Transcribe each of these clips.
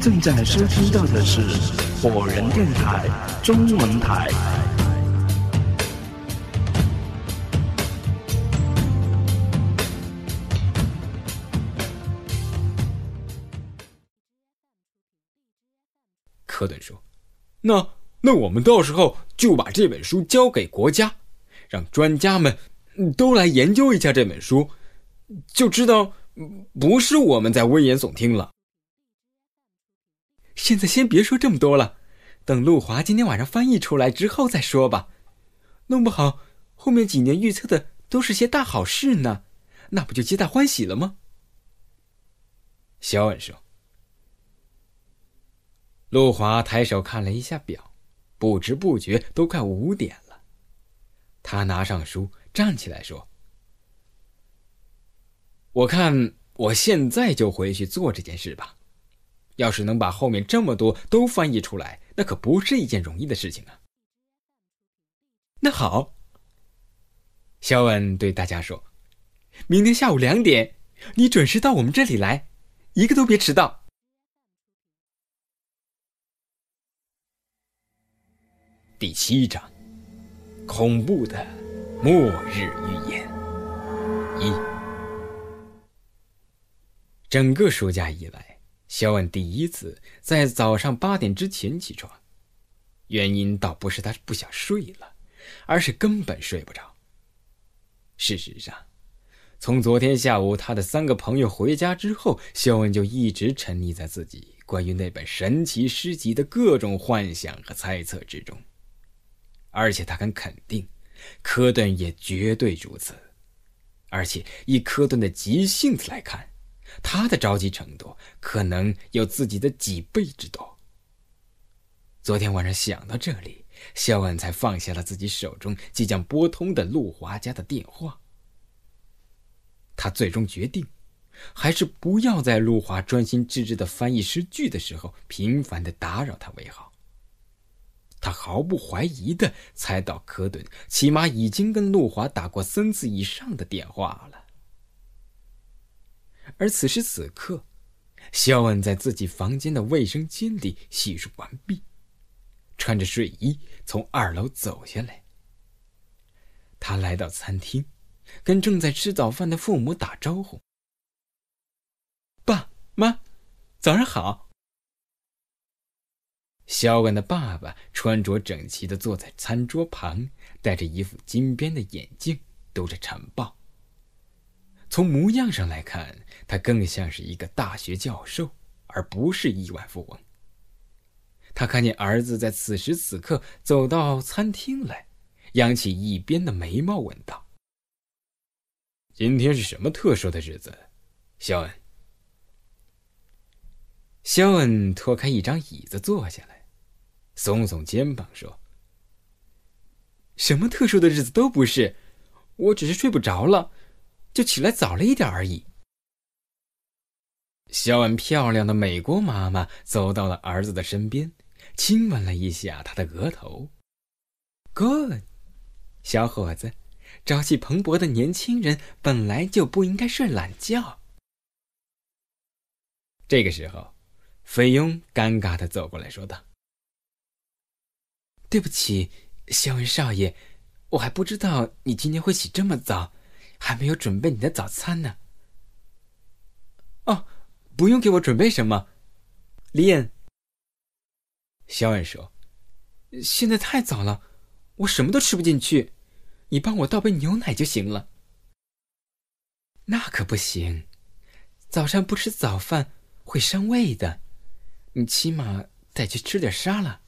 正在收听到的是火人电台中文台。科顿说：“那那我们到时候就把这本书交给国家，让专家们都来研究一下这本书，就知道不是我们在危言耸听了。”现在先别说这么多了，等陆华今天晚上翻译出来之后再说吧。弄不好后面几年预测的都是些大好事呢，那不就皆大欢喜了吗？肖恩说。陆华抬手看了一下表，不知不觉都快五点了。他拿上书，站起来说：“我看我现在就回去做这件事吧。要是能把后面这么多都翻译出来，那可不是一件容易的事情啊。”那好，肖恩对大家说：“明天下午两点，你准时到我们这里来，一个都别迟到。”第七章，恐怖的末日预言。一，整个暑假以来，肖恩第一次在早上八点之前起床，原因倒不是他不想睡了，而是根本睡不着。事实上，从昨天下午他的三个朋友回家之后，肖恩就一直沉溺在自己关于那本神奇诗集的各种幻想和猜测之中。而且他敢肯定，科顿也绝对如此。而且以科顿的急性子来看，他的着急程度可能有自己的几倍之多。昨天晚上想到这里，肖恩才放下了自己手中即将拨通的陆华家的电话。他最终决定，还是不要在陆华专心致志的翻译诗句的时候频繁的打扰他为好。他毫不怀疑的猜到，科顿起码已经跟陆华打过三次以上的电话了。而此时此刻，肖恩在自己房间的卫生间里洗漱完毕，穿着睡衣从二楼走下来。他来到餐厅，跟正在吃早饭的父母打招呼：“爸妈，早上好。”肖恩的爸爸穿着整齐的坐在餐桌旁，戴着一副金边的眼镜，读着晨报。从模样上来看，他更像是一个大学教授，而不是亿万富翁。他看见儿子在此时此刻走到餐厅来，扬起一边的眉毛，问道：“今天是什么特殊的日子？”肖恩。肖恩拖开一张椅子坐下来。耸耸肩膀说：“什么特殊的日子都不是，我只是睡不着了，就起来早了一点而已。”肖恩漂亮的美国妈妈走到了儿子的身边，亲吻了一下他的额头。“Good，小伙子，朝气蓬勃的年轻人本来就不应该睡懒觉。”这个时候，菲佣尴尬的走过来说道。对不起，肖恩少爷，我还不知道你今天会起这么早，还没有准备你的早餐呢。哦，不用给我准备什么，李恩。肖恩说：“现在太早了，我什么都吃不进去，你帮我倒杯牛奶就行了。”那可不行，早上不吃早饭会伤胃的，你起码得去吃点沙拉。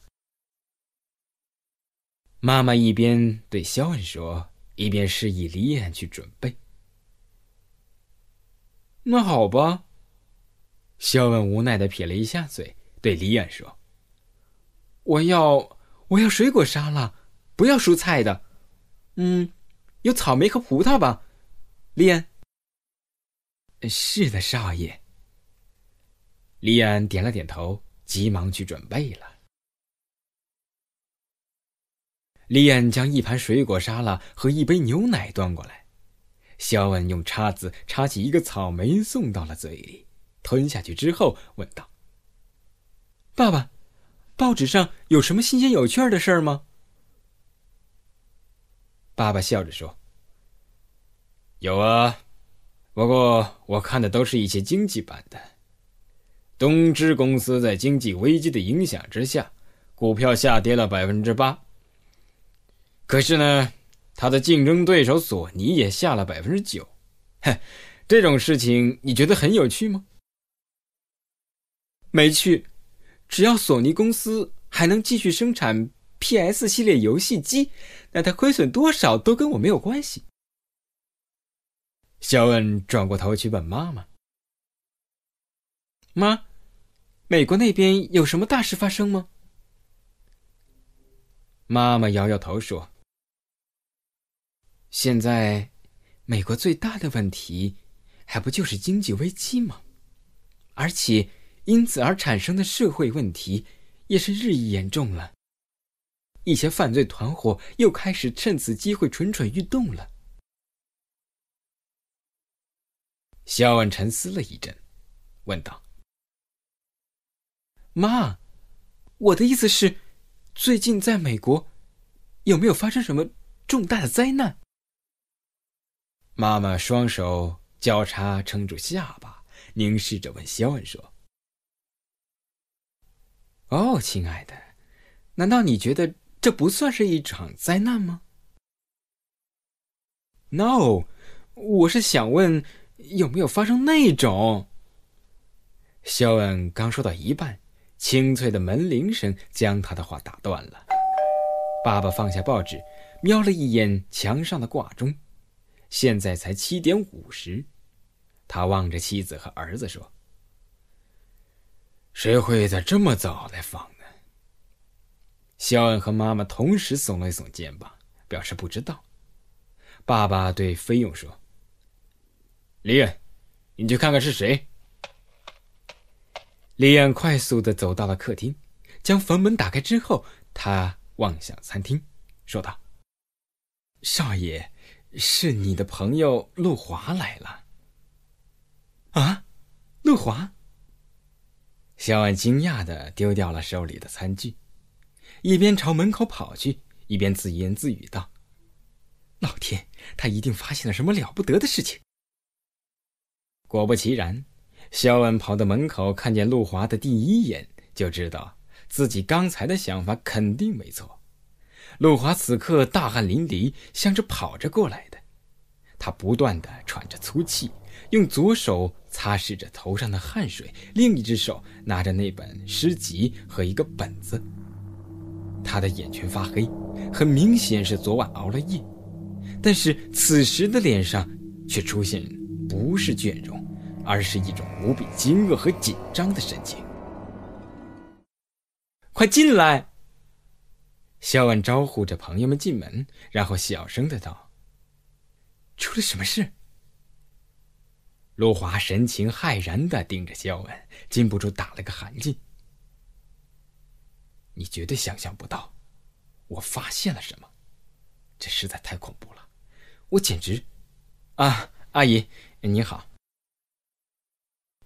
妈妈一边对肖恩说，一边示意李安去准备。那好吧，肖恩无奈的撇了一下嘴，对李安说：“我要我要水果沙拉，不要蔬菜的。嗯，有草莓和葡萄吧，李安。”“是的，少爷。”李安点了点头，急忙去准备了。李安将一盘水果沙拉和一杯牛奶端过来，肖恩用叉子插起一个草莓送到了嘴里，吞下去之后问道：“爸爸，报纸上有什么新鲜有趣的事儿吗？爸爸笑着说：“有啊，不过我看的都是一些经济版的。东芝公司在经济危机的影响之下，股票下跌了百分之八。可是呢，他的竞争对手索尼也下了百分之九。哼，这种事情你觉得很有趣吗？没趣，只要索尼公司还能继续生产。” P.S. 系列游戏机，那它亏损多少都跟我没有关系。肖恩转过头去问妈妈：“妈，美国那边有什么大事发生吗？”妈妈摇摇头说：“现在，美国最大的问题，还不就是经济危机吗？而且，因此而产生的社会问题，也是日益严重了。”一些犯罪团伙又开始趁此机会蠢蠢欲动了。肖恩沉思了一阵，问道：“妈，我的意思是，最近在美国有没有发生什么重大的灾难？”妈妈双手交叉撑住下巴，凝视着问肖恩说：“哦，亲爱的，难道你觉得？”这不算是一场灾难吗？No，我是想问，有没有发生那种？肖恩刚说到一半，清脆的门铃声将他的话打断了。爸爸放下报纸，瞄了一眼墙上的挂钟，现在才七点五十。他望着妻子和儿子说：“谁会在这么早来访呢？”肖恩和妈妈同时耸了耸肩膀，表示不知道。爸爸对菲佣说：“李恩，你去看看是谁。”李恩快速的走到了客厅，将房门打开之后，他望向餐厅，说道：“少爷，是你的朋友陆华来了。”啊，陆华！肖恩惊讶的丢掉了手里的餐具。一边朝门口跑去，一边自言自语道：“老天，他一定发现了什么了不得的事情。”果不其然，肖恩跑到门口，看见陆华的第一眼，就知道自己刚才的想法肯定没错。陆华此刻大汗淋漓，像是跑着过来的。他不断的喘着粗气，用左手擦拭着头上的汗水，另一只手拿着那本诗集和一个本子。他的眼圈发黑，很明显是昨晚熬了夜，但是此时的脸上却出现不是倦容，而是一种无比惊愕和紧张的神情。快进来！肖恩招呼着朋友们进门，然后小声的道：“出了什么事？”陆华神情骇然的盯着肖恩，禁不住打了个寒噤。你绝对想象不到，我发现了什么，这实在太恐怖了，我简直……啊，阿姨，你好。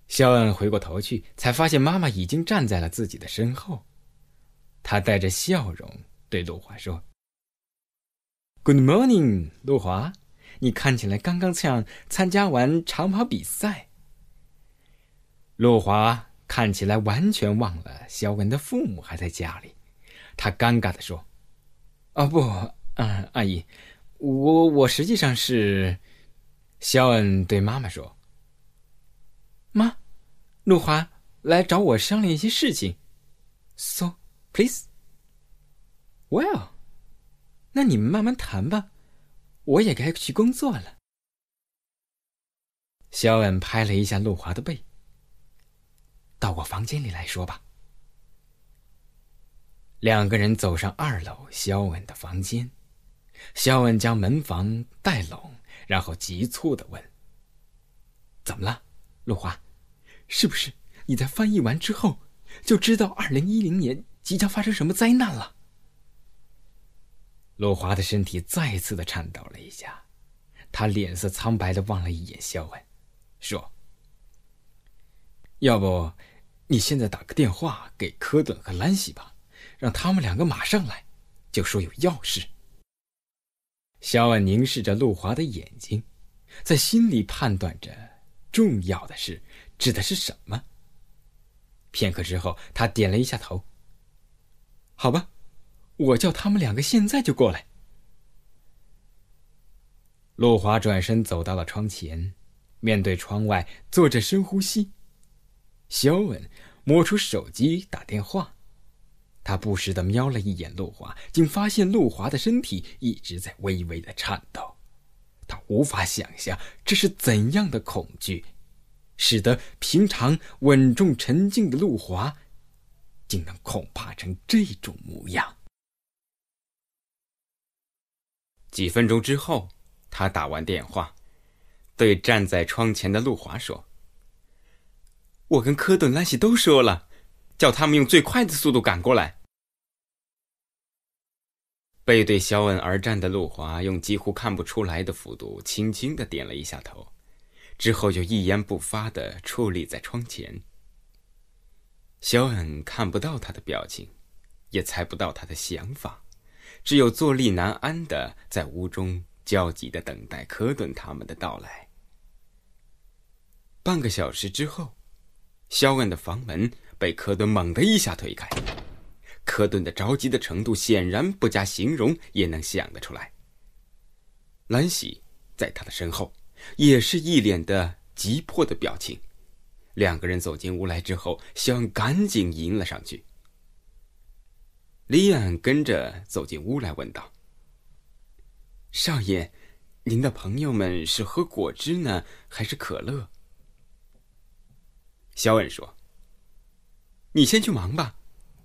肖恩回过头去，才发现妈妈已经站在了自己的身后，她带着笑容对陆华说：“Good morning，陆华，你看起来刚刚像参加完长跑比赛。”陆华。看起来完全忘了肖恩的父母还在家里，他尴尬的说：“哦不，嗯，阿姨，我我实际上是。”肖恩对妈妈说：“妈，陆华来找我商量一些事情，so please。Well，那你们慢慢谈吧，我也该去工作了。”肖恩拍了一下陆华的背。到我房间里来说吧。两个人走上二楼，肖恩的房间。肖恩将门房带拢，然后急促的问：“怎么了，陆华？是不是你在翻译完之后就知道二零一零年即将发生什么灾难了？”陆华的身体再次的颤抖了一下，他脸色苍白的望了一眼肖恩，说。要不，你现在打个电话给科顿和兰西吧，让他们两个马上来，就说有要事。肖恩凝视着陆华的眼睛，在心里判断着重要的事指的是什么。片刻之后，他点了一下头。好吧，我叫他们两个现在就过来。陆华转身走到了窗前，面对窗外坐着深呼吸。肖恩摸出手机打电话，他不时的瞄了一眼陆华，竟发现陆华的身体一直在微微的颤抖。他无法想象这是怎样的恐惧，使得平常稳重沉静的陆华，竟能恐怕成这种模样。几分钟之后，他打完电话，对站在窗前的陆华说。我跟科顿、兰西都说了，叫他们用最快的速度赶过来。背对肖恩而战的陆华用几乎看不出来的幅度，轻轻的点了一下头，之后就一言不发的矗立在窗前。肖恩看不到他的表情，也猜不到他的想法，只有坐立难安的在屋中焦急的等待科顿他们的到来。半个小时之后。肖恩的房门被科顿猛地一下推开，科顿的着急的程度显然不加形容也能想得出来。兰喜在他的身后，也是一脸的急迫的表情。两个人走进屋来之后，肖恩赶紧迎了上去。李安跟着走进屋来，问道：“少爷，您的朋友们是喝果汁呢，还是可乐？”肖恩说：“你先去忙吧，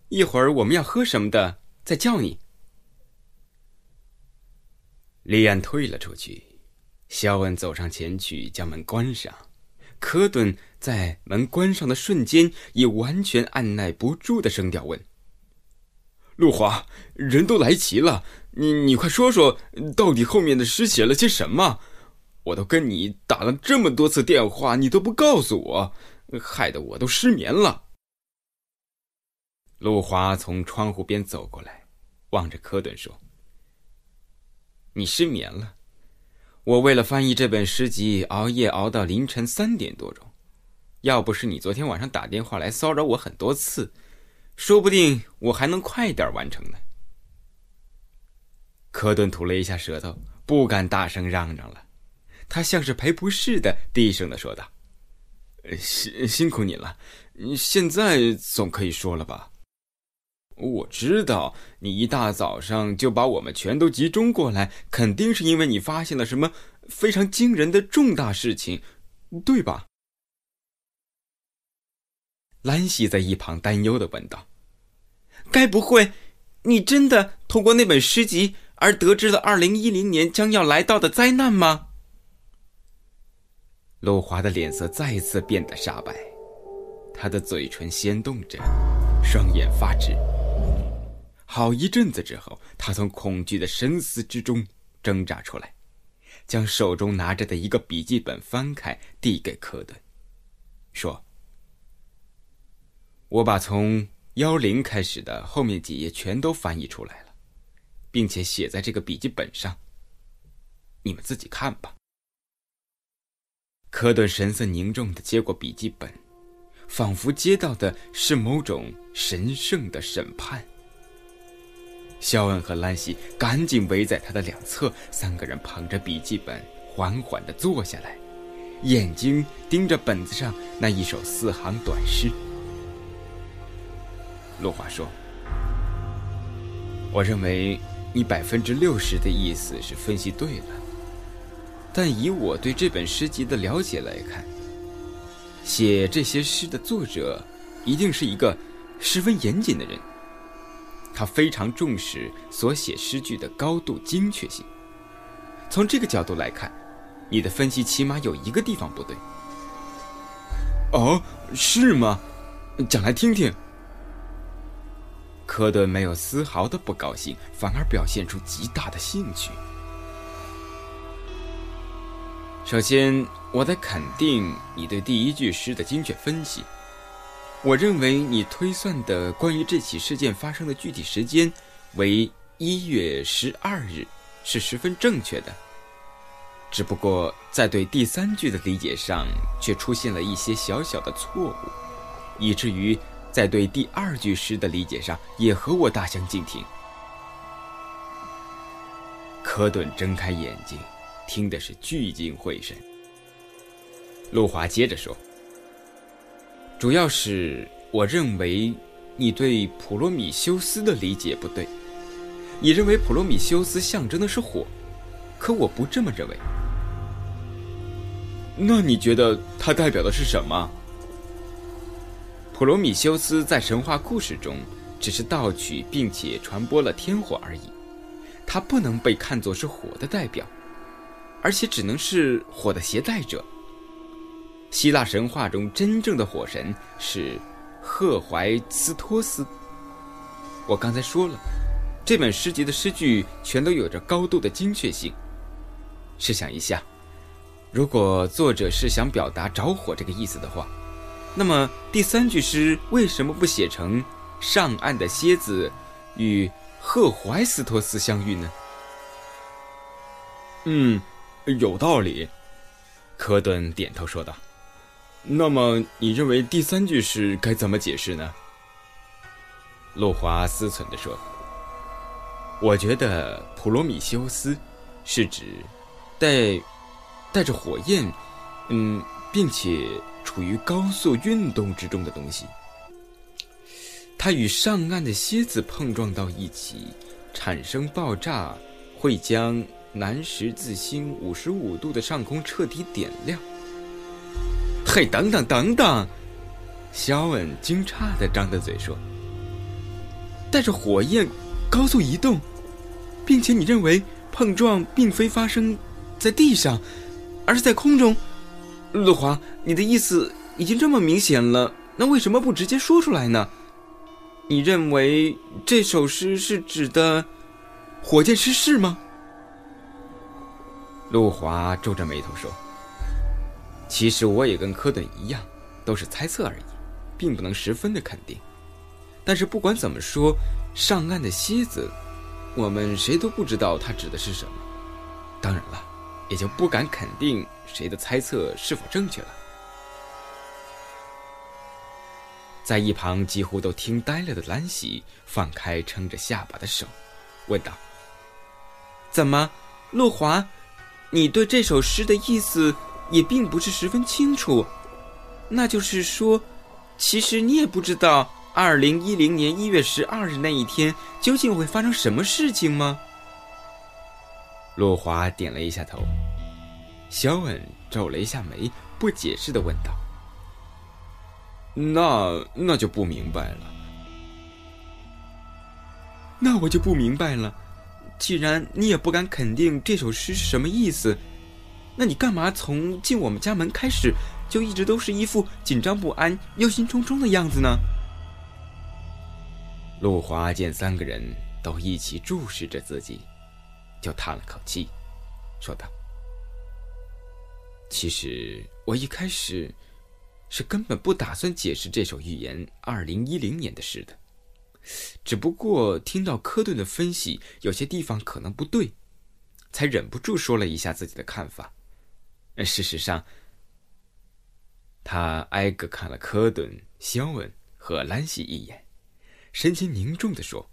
一会儿我们要喝什么的再叫你。”李安退了出去，肖恩走上前去将门关上。科顿在门关上的瞬间，以完全按耐不住的声调问：“陆华，人都来齐了，你你快说说，到底后面的诗写了些什么？我都跟你打了这么多次电话，你都不告诉我。”害得我都失眠了。陆华从窗户边走过来，望着科顿说：“你失眠了？我为了翻译这本诗集，熬夜熬到凌晨三点多钟。要不是你昨天晚上打电话来骚扰我很多次，说不定我还能快点完成呢。”科顿吐了一下舌头，不敢大声嚷嚷了。他像是赔不是的，低声的说道。辛辛苦你了，现在总可以说了吧？我知道你一大早上就把我们全都集中过来，肯定是因为你发现了什么非常惊人的重大事情，对吧？兰西在一旁担忧的问道：“该不会你真的通过那本诗集而得知了二零一零年将要来到的灾难吗？”陆华的脸色再次变得煞白，他的嘴唇掀动着，双眼发直。好一阵子之后，他从恐惧的深思之中挣扎出来，将手中拿着的一个笔记本翻开，递给科顿，说：“我把从幺零开始的后面几页全都翻译出来了，并且写在这个笔记本上。你们自己看吧。”科顿神色凝重的接过笔记本，仿佛接到的是某种神圣的审判。肖恩和兰西赶紧围在他的两侧，三个人捧着笔记本，缓缓的坐下来，眼睛盯着本子上那一首四行短诗。陆华说：“我认为你百分之六十的意思是分析对了。”但以我对这本诗集的了解来看，写这些诗的作者一定是一个十分严谨的人。他非常重视所写诗句的高度精确性。从这个角度来看，你的分析起码有一个地方不对。哦，是吗？讲来听听。科顿没有丝毫的不高兴，反而表现出极大的兴趣。首先，我得肯定你对第一句诗的精确分析。我认为你推算的关于这起事件发生的具体时间为一月十二日，是十分正确的。只不过在对第三句的理解上，却出现了一些小小的错误，以至于在对第二句诗的理解上也和我大相径庭。科顿睁开眼睛，听的是聚精会神。陆华接着说。主要是我认为你对普罗米修斯的理解不对。你认为普罗米修斯象征的是火，可我不这么认为。那你觉得它代表的是什么？普罗米修斯在神话故事中只是盗取并且传播了天火而已，他不能被看作是火的代表，而且只能是火的携带者。希腊神话中真正的火神是赫淮斯托斯。我刚才说了，这本诗集的诗句全都有着高度的精确性。试想一下，如果作者是想表达着火这个意思的话，那么第三句诗为什么不写成上岸的蝎子与赫淮斯托斯相遇呢？嗯，有道理。科顿点头说道。那么，你认为第三句诗该怎么解释呢？路华思忖地说：“我觉得普罗米修斯是指带带着火焰，嗯，并且处于高速运动之中的东西。它与上岸的蝎子碰撞到一起，产生爆炸，会将南十字星五十五度的上空彻底点亮。”嘿，等等等等！肖恩惊诧的张着嘴说：“带着火焰高速移动，并且你认为碰撞并非发生在地上，而是在空中？”陆华，你的意思已经这么明显了，那为什么不直接说出来呢？你认为这首诗是指的火箭失事吗？陆华皱着眉头说。其实我也跟科顿一样，都是猜测而已，并不能十分的肯定。但是不管怎么说，上岸的蝎子，我们谁都不知道它指的是什么。当然了，也就不敢肯定谁的猜测是否正确了。在一旁几乎都听呆了的兰喜放开撑着下巴的手，问道：“怎么，陆华，你对这首诗的意思？”也并不是十分清楚，那就是说，其实你也不知道二零一零年一月十二日那一天究竟会发生什么事情吗？陆华点了一下头，肖恩皱了一下眉，不解释的问道：“那那就不明白了。”那我就不明白了，既然你也不敢肯定这首诗是什么意思。那你干嘛从进我们家门开始，就一直都是一副紧张不安、忧心忡忡的样子呢？陆华见三个人都一起注视着自己，就叹了口气，说道：“其实我一开始是根本不打算解释这首预言二零一零年的事的，只不过听到科顿的分析，有些地方可能不对，才忍不住说了一下自己的看法。”事实上，他挨个看了科顿、肖恩和兰西一眼，神情凝重的说：“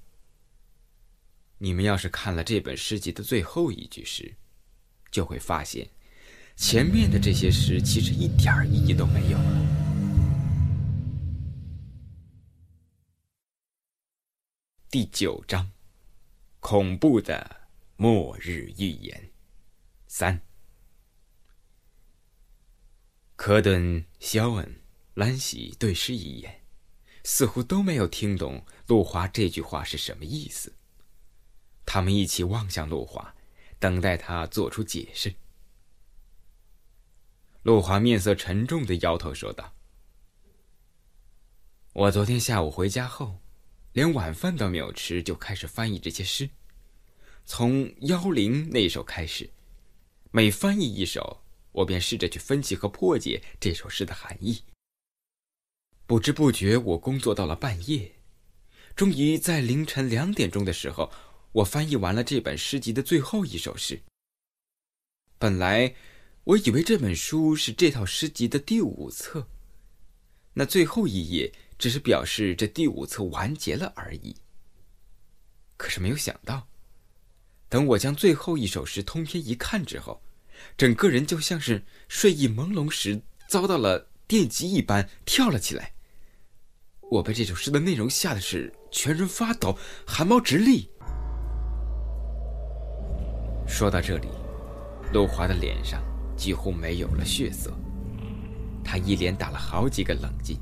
你们要是看了这本诗集的最后一句诗，就会发现，前面的这些诗其实一点意义都没有了。”第九章，恐怖的末日预言三。科顿、肖恩、兰喜对视一眼，似乎都没有听懂陆华这句话是什么意思。他们一起望向陆华，等待他做出解释。陆华面色沉重的摇头说道：“我昨天下午回家后，连晚饭都没有吃，就开始翻译这些诗，从妖灵那首开始，每翻译一首。”我便试着去分析和破解这首诗的含义。不知不觉，我工作到了半夜，终于在凌晨两点钟的时候，我翻译完了这本诗集的最后一首诗。本来，我以为这本书是这套诗集的第五册，那最后一页只是表示这第五册完结了而已。可是没有想到，等我将最后一首诗通篇一看之后，整个人就像是睡意朦胧时遭到了电击一般跳了起来。我被这首诗的内容吓得是全身发抖，汗毛直立。说到这里。陆华的脸上几乎没有了血色，他一连打了好几个冷噤，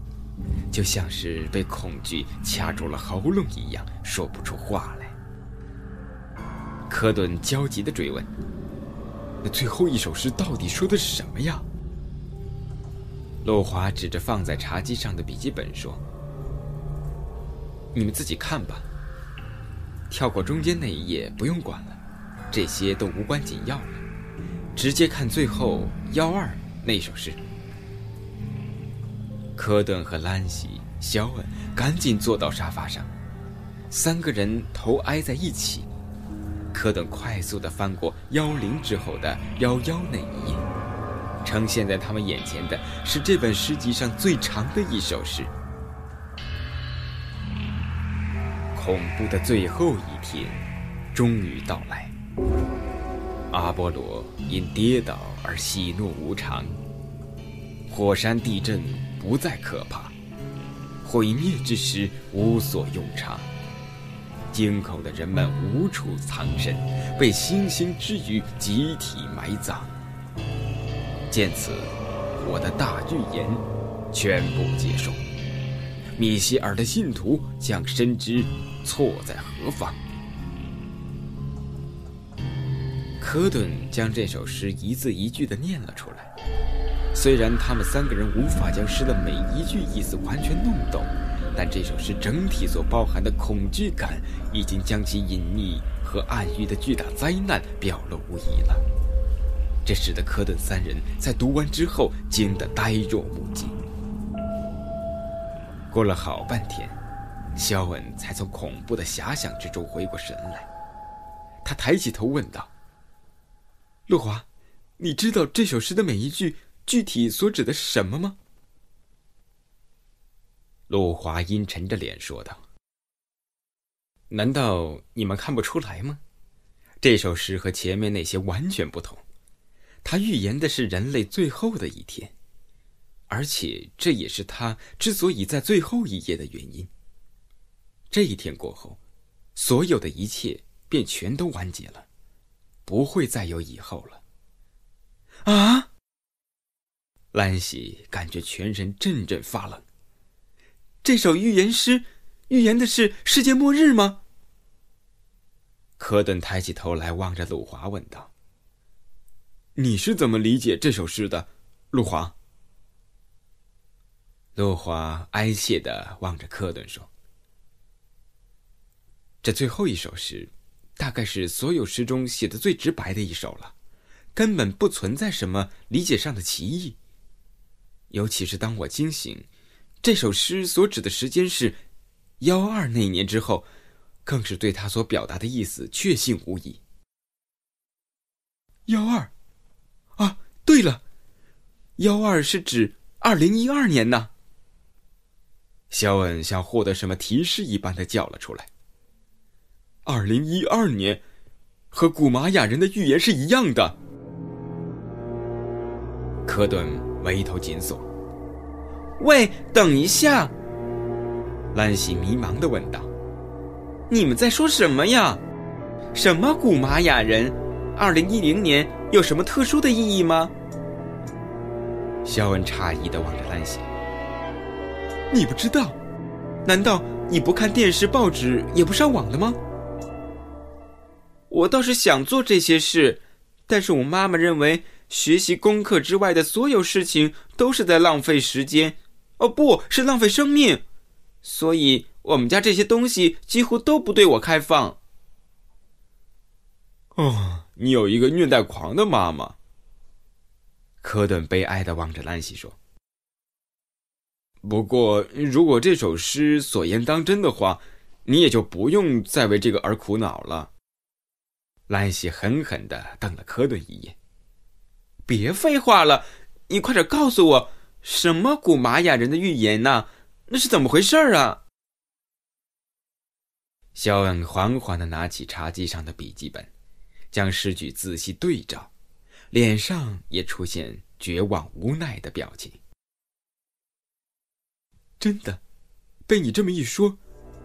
就像是被恐惧掐住了喉咙一样，说不出话来。科顿焦急地追问：“那最后一首诗到底说的是什么呀？”陆华指着放在茶几上的笔记本说：“你们自己看吧，跳过中间那一页不用管了，这些都无关紧要了。”直接看最后幺二那首诗。科顿和兰西、肖恩赶紧坐到沙发上，三个人头挨在一起。科顿快速的翻过幺零之后的幺幺那一页，呈现在他们眼前的是这本诗集上最长的一首诗。恐怖的最后一天，终于到来。阿波罗因跌倒而喜怒无常，火山地震不再可怕，毁灭之时无所用常，惊恐的人们无处藏身，被星星之雨集体埋葬。见此，我的大预言全部结束。米歇尔的信徒将深知错在何方。科顿将这首诗一字一句地念了出来。虽然他们三个人无法将诗的每一句意思完全弄懂，但这首诗整体所包含的恐惧感，已经将其隐匿和暗喻的巨大灾难表露无遗了。这使得科顿三人在读完之后惊得呆若木鸡。过了好半天，肖恩才从恐怖的遐想之中回过神来。他抬起头问道。陆华，你知道这首诗的每一句具体所指的是什么吗？陆华阴沉着脸说道：“难道你们看不出来吗？这首诗和前面那些完全不同，它预言的是人类最后的一天，而且这也是他之所以在最后一页的原因。这一天过后，所有的一切便全都完结了。”不会再有以后了。啊！兰喜感觉全身阵阵发冷。这首预言诗预言的是世界末日吗？科顿抬起头来望着鲁华问道：“你是怎么理解这首诗的，鲁华？”鲁华哀切的望着科顿说：“这最后一首诗。”大概是所有诗中写的最直白的一首了，根本不存在什么理解上的歧义。尤其是当我惊醒，这首诗所指的时间是幺二那年之后，更是对他所表达的意思确信无疑。幺二，啊，对了，幺二是指二零一二年呢。肖恩像获得什么提示一般的叫了出来。二零一二年，和古玛雅人的预言是一样的。科顿眉头紧锁。喂，等一下！兰西迷茫的问道：“你们在说什么呀？什么古玛雅人？二零一零年有什么特殊的意义吗？”肖恩诧异的望着兰西：“你不知道？难道你不看电视、报纸，也不上网的吗？”我倒是想做这些事，但是我妈妈认为学习功课之外的所有事情都是在浪费时间，哦，不是浪费生命，所以我们家这些东西几乎都不对我开放。哦，你有一个虐待狂的妈妈。科顿悲哀的望着兰西说：“不过，如果这首诗所言当真的话，你也就不用再为这个而苦恼了。兰西狠狠地瞪了科顿一眼。别废话了，你快点告诉我，什么古玛雅人的预言呢？那是怎么回事啊？肖恩缓缓地拿起茶几上的笔记本，将诗句仔细对照，脸上也出现绝望无奈的表情。真的，被你这么一说，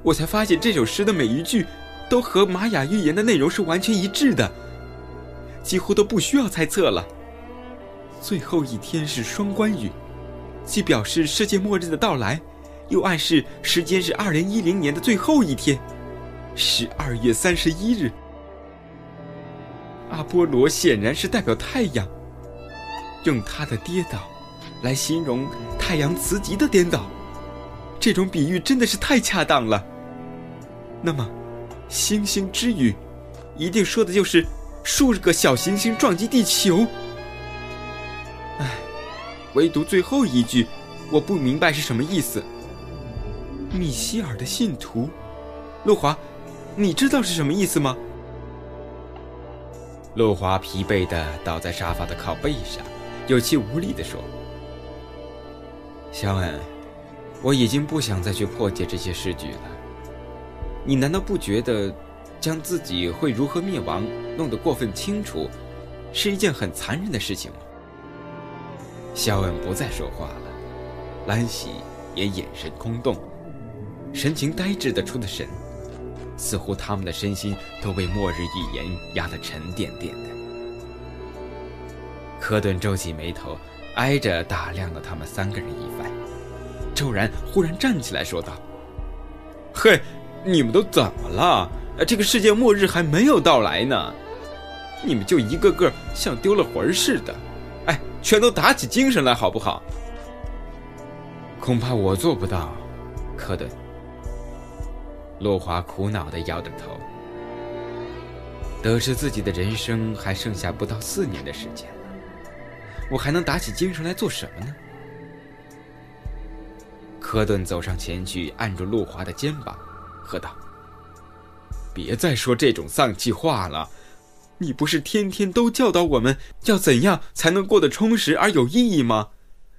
我才发现这首诗的每一句都和玛雅预言的内容是完全一致的，几乎都不需要猜测了。最后一天是双关语，既表示世界末日的到来，又暗示时间是二零一零年的最后一天，十二月三十一日。阿波罗显然是代表太阳，用他的跌倒来形容太阳磁极的颠倒。这种比喻真的是太恰当了。那么，星星之语，一定说的就是数个小行星撞击地球。唉，唯独最后一句，我不明白是什么意思。米歇尔的信徒，路华，你知道是什么意思吗？路华疲惫的倒在沙发的靠背上，有气无力的说：“肖恩。”我已经不想再去破解这些诗句了。你难道不觉得，将自己会如何灭亡弄得过分清楚，是一件很残忍的事情吗？肖恩不再说话了，兰喜也眼神空洞，神情呆滞的出了神，似乎他们的身心都被末日预言压得沉甸甸的。科顿皱起眉头，挨着打量了他们三个人一番。骤然，忽然站起来说道：“嘿，你们都怎么了？这个世界末日还没有到来呢，你们就一个个像丢了魂似的。哎，全都打起精神来，好不好？”恐怕我做不到，科顿。洛华苦恼的摇着头。得知自己的人生还剩下不到四年的时间了，我还能打起精神来做什么呢？科顿走上前去，按住路华的肩膀，喝道：“别再说这种丧气话了！你不是天天都教导我们要怎样才能过得充实而有意义吗？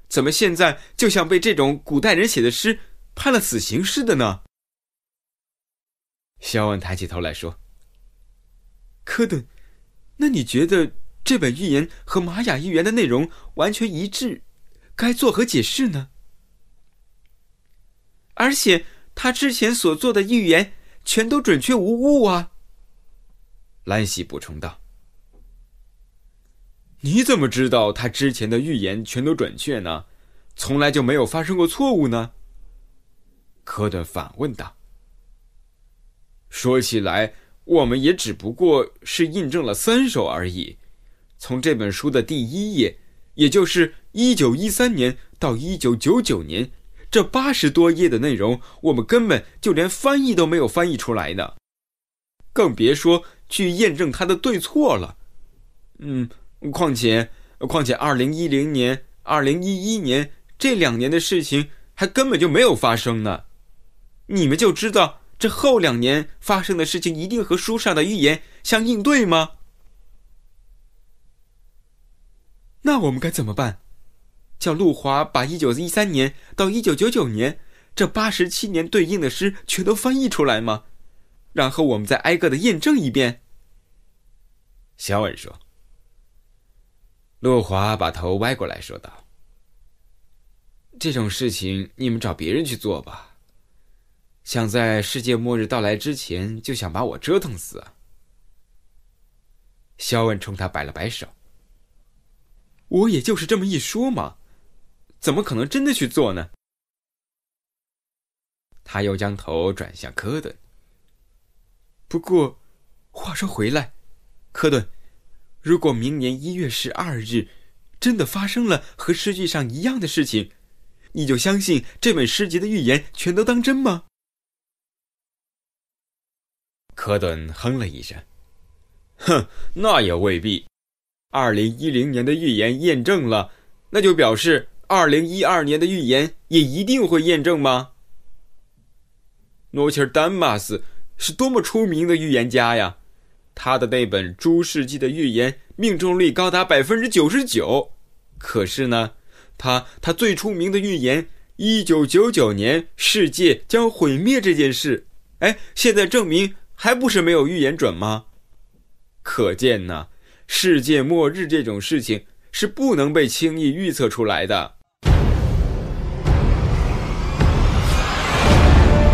怎么现在就像被这种古代人写的诗判了死刑似的呢？”肖恩抬起头来说：“科顿，那你觉得这本预言和玛雅预言的内容完全一致，该作何解释呢？”而且他之前所做的预言全都准确无误啊。兰喜补充道：“你怎么知道他之前的预言全都准确呢？从来就没有发生过错误呢？”科顿反问道：“说起来，我们也只不过是印证了三首而已。从这本书的第一页，也就是一九一三年到一九九九年。”这八十多页的内容，我们根本就连翻译都没有翻译出来呢，更别说去验证它的对错了。嗯，况且，况且，二零一零年、二零一一年这两年的事情还根本就没有发生呢。你们就知道这后两年发生的事情一定和书上的预言相应对吗？那我们该怎么办？叫陆华把一九一三年到一九九九年这八十七年对应的诗全都翻译出来吗？然后我们再挨个的验证一遍。小恩说。陆华把头歪过来说道：“这种事情你们找别人去做吧。想在世界末日到来之前就想把我折腾死。”肖恩冲他摆了摆手：“我也就是这么一说嘛。”怎么可能真的去做呢？他又将头转向科顿。不过，话说回来，科顿，如果明年一月十二日真的发生了和诗句上一样的事情，你就相信这本诗集的预言全都当真吗？科顿哼了一声：“哼，那也未必。二零一零年的预言验证了，那就表示。”二零一二年的预言也一定会验证吗？诺切尔丹马斯是多么出名的预言家呀！他的那本《诸世纪的预言》命中率高达百分之九十九。可是呢，他他最出名的预言“一九九九年世界将毁灭”这件事，哎，现在证明还不是没有预言准吗？可见呢，世界末日这种事情是不能被轻易预测出来的。